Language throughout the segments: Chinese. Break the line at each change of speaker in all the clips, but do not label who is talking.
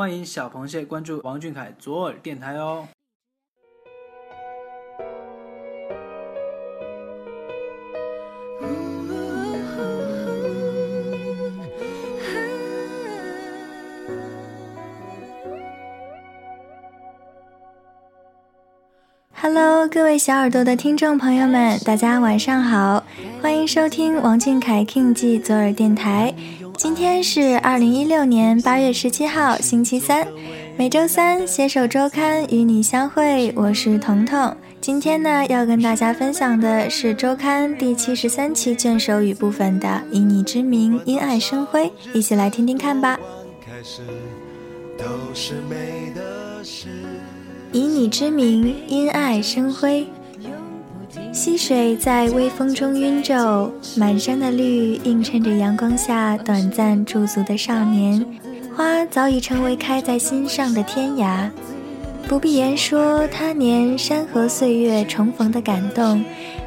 欢迎小螃蟹关注王俊凯左耳电台哦。
Hello，各位小耳朵的听众朋友们，大家晚上好，欢迎收听王俊凯 King 记左耳电台。今天是二零一六年八月十七号，星期三，每周三携手周刊与你相会，我是彤彤。今天呢，要跟大家分享的是周刊第七十三期卷首语部分的《以你之名，因爱生辉》，一起来听听看吧。以你之名，因爱生辉。溪水在微风中晕皱，满山的绿映衬着阳光下短暂驻足的少年。花早已成为开在心上的天涯，不必言说他年山河岁月重逢的感动，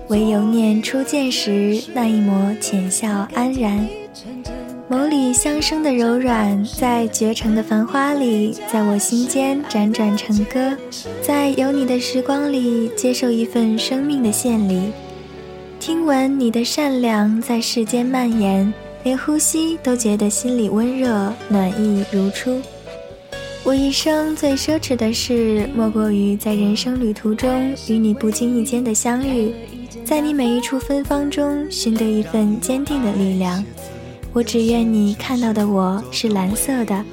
唯有念初见时那一抹浅笑安然。眸里相生的柔软，在绝城的繁花里，在我心间辗转成歌，在有你的时光里，接受一份生命的献礼。听闻你的善良在世间蔓延，连呼吸都觉得心里温热，暖意如初。我一生最奢侈的事，莫过于在人生旅途中与你不经意间的相遇，在你每一处芬芳中寻得一份坚定的力量。我只愿你看到的我是蓝色的，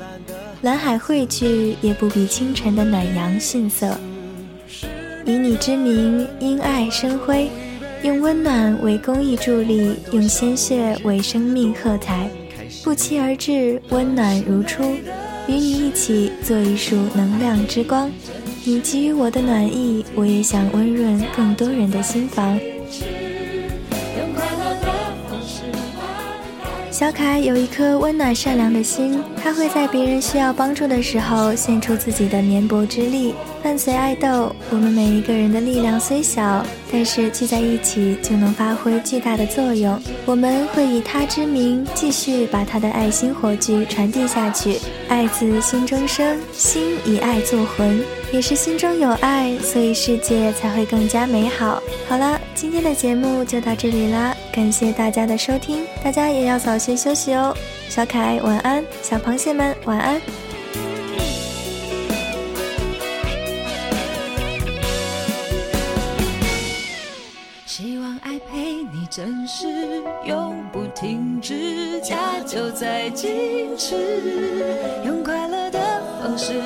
蓝海汇聚也不比清晨的暖阳逊色。以你之名，因爱生辉，用温暖为公益助力，用鲜血为生命喝彩，不期而至，温暖如初。与你一起做一束能量之光，你给予我的暖意，我也想温润更多人的心房。小凯有一颗温暖善良的心，他会在别人需要帮助的时候献出自己的绵薄之力。伴随爱豆，我们每一个人的力量虽小，但是聚在一起就能发挥巨大的作用。我们会以他之名，继续把他的爱心火炬传递下去。爱自心中生，心以爱作魂。也是心中有爱，所以世界才会更加美好。好了，今天的节目就到这里啦，感谢大家的收听，大家也要早些休息哦。小可爱晚安，小螃蟹们晚安。
希望爱陪你真实，永不停止，家就在坚持，用快乐的方式。